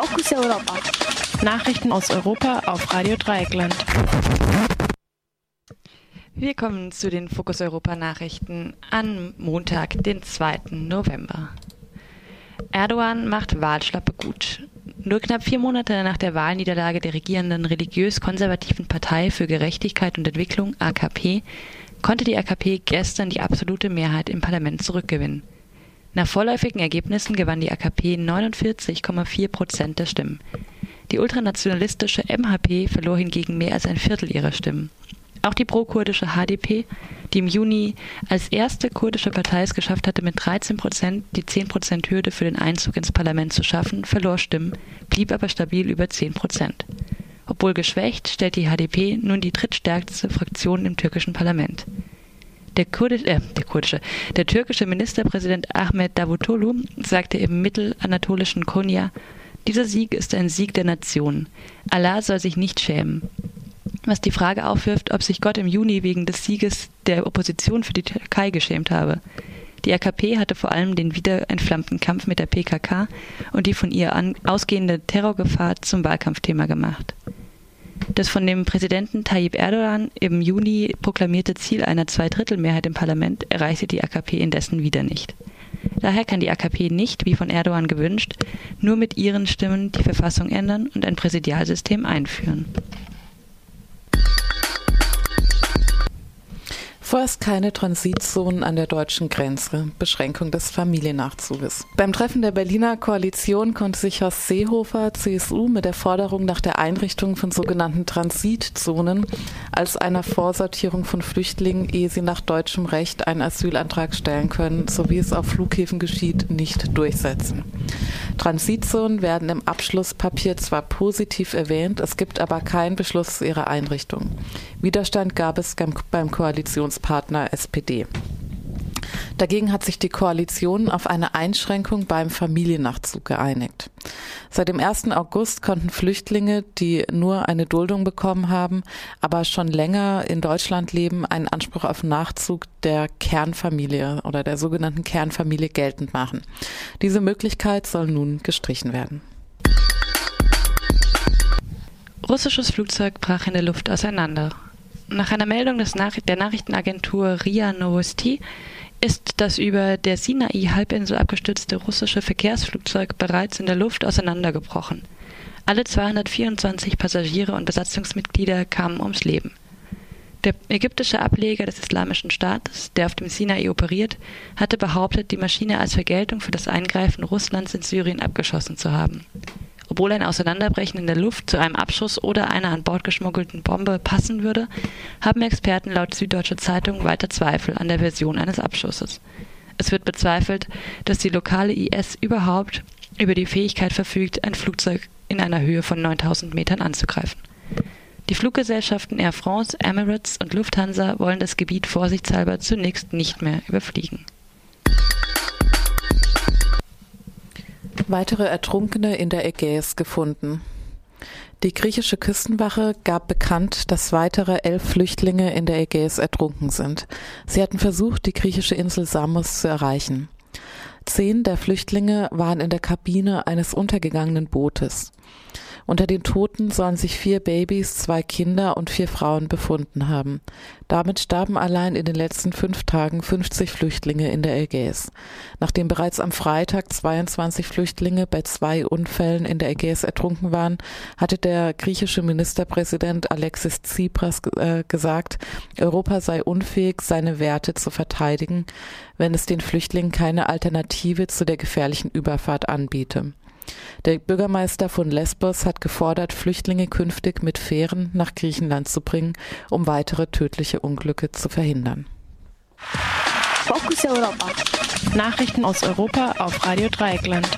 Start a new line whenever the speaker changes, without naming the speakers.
Fokus Europa.
Nachrichten aus Europa auf Radio Dreieckland.
Wir kommen zu den Fokus Europa Nachrichten an Montag, den 2. November. Erdogan macht Wahlschlappe gut. Nur knapp vier Monate nach der Wahlniederlage der regierenden religiös-konservativen Partei für Gerechtigkeit und Entwicklung AKP konnte die AKP gestern die absolute Mehrheit im Parlament zurückgewinnen. Nach vorläufigen Ergebnissen gewann die AKP 49,4 Prozent der Stimmen. Die ultranationalistische MHP verlor hingegen mehr als ein Viertel ihrer Stimmen. Auch die pro-kurdische HDP, die im Juni als erste kurdische Partei es geschafft hatte, mit 13 Prozent die 10 Prozent Hürde für den Einzug ins Parlament zu schaffen, verlor Stimmen, blieb aber stabil über 10 Prozent. Obwohl geschwächt, stellt die HDP nun die drittstärkste Fraktion im türkischen Parlament. Der, Kurdisch, äh, der kurdische, der türkische Ministerpräsident Ahmed Davutoglu sagte im mittelanatolischen Konya, dieser Sieg ist ein Sieg der Nation. Allah soll sich nicht schämen. Was die Frage aufwirft, ob sich Gott im Juni wegen des Sieges der Opposition für die Türkei geschämt habe. Die AKP hatte vor allem den wieder entflammten Kampf mit der PKK und die von ihr ausgehende Terrorgefahr zum Wahlkampfthema gemacht. Das von dem Präsidenten Tayyip Erdogan im Juni proklamierte Ziel einer Zweidrittelmehrheit im Parlament erreichte die AKP indessen wieder nicht. Daher kann die AKP nicht, wie von Erdogan gewünscht, nur mit ihren Stimmen die Verfassung ändern und ein Präsidialsystem einführen.
Vorerst keine Transitzonen an der deutschen Grenze. Beschränkung des Familiennachzuges. Beim Treffen der Berliner Koalition konnte sich Horst Seehofer, CSU, mit der Forderung nach der Einrichtung von sogenannten Transitzonen als einer Vorsortierung von Flüchtlingen, ehe sie nach deutschem Recht einen Asylantrag stellen können, so wie es auf Flughäfen geschieht, nicht durchsetzen. Transitzonen werden im Abschlusspapier zwar positiv erwähnt, es gibt aber keinen Beschluss zu ihrer Einrichtung. Widerstand gab es beim Koalitions Koalitionspartner SPD. Dagegen hat sich die Koalition auf eine Einschränkung beim Familiennachzug geeinigt. Seit dem 1. August konnten Flüchtlinge, die nur eine Duldung bekommen haben, aber schon länger in Deutschland leben, einen Anspruch auf Nachzug der Kernfamilie oder der sogenannten Kernfamilie geltend machen. Diese Möglichkeit soll nun gestrichen werden.
Russisches Flugzeug brach in der Luft auseinander. Nach einer Meldung des Nach der Nachrichtenagentur RIA Novosti ist das über der Sinai-Halbinsel abgestürzte russische Verkehrsflugzeug bereits in der Luft auseinandergebrochen. Alle 224 Passagiere und Besatzungsmitglieder kamen ums Leben. Der ägyptische Ableger des Islamischen Staates, der auf dem Sinai operiert, hatte behauptet, die Maschine als Vergeltung für das Eingreifen Russlands in Syrien abgeschossen zu haben. Obwohl ein Auseinanderbrechen in der Luft zu einem Abschuss oder einer an Bord geschmuggelten Bombe passen würde, haben Experten laut Süddeutsche Zeitung weiter Zweifel an der Version eines Abschusses. Es wird bezweifelt, dass die lokale IS überhaupt über die Fähigkeit verfügt, ein Flugzeug in einer Höhe von 9000 Metern anzugreifen. Die Fluggesellschaften Air France, Emirates und Lufthansa wollen das Gebiet vorsichtshalber zunächst nicht mehr überfliegen.
Weitere Ertrunkene in der Ägäis gefunden. Die griechische Küstenwache gab bekannt, dass weitere elf Flüchtlinge in der Ägäis ertrunken sind. Sie hatten versucht, die griechische Insel Samos zu erreichen. Zehn der Flüchtlinge waren in der Kabine eines untergegangenen Bootes. Unter den Toten sollen sich vier Babys, zwei Kinder und vier Frauen befunden haben. Damit starben allein in den letzten fünf Tagen 50 Flüchtlinge in der Ägäis. Nachdem bereits am Freitag 22 Flüchtlinge bei zwei Unfällen in der Ägäis ertrunken waren, hatte der griechische Ministerpräsident Alexis Tsipras äh, gesagt, Europa sei unfähig, seine Werte zu verteidigen, wenn es den Flüchtlingen keine Alternative zu der gefährlichen Überfahrt anbiete. Der Bürgermeister von Lesbos hat gefordert, Flüchtlinge künftig mit Fähren nach Griechenland zu bringen, um weitere tödliche Unglücke zu verhindern.
Fokus Europa. Nachrichten aus Europa auf Radio Dreieckland.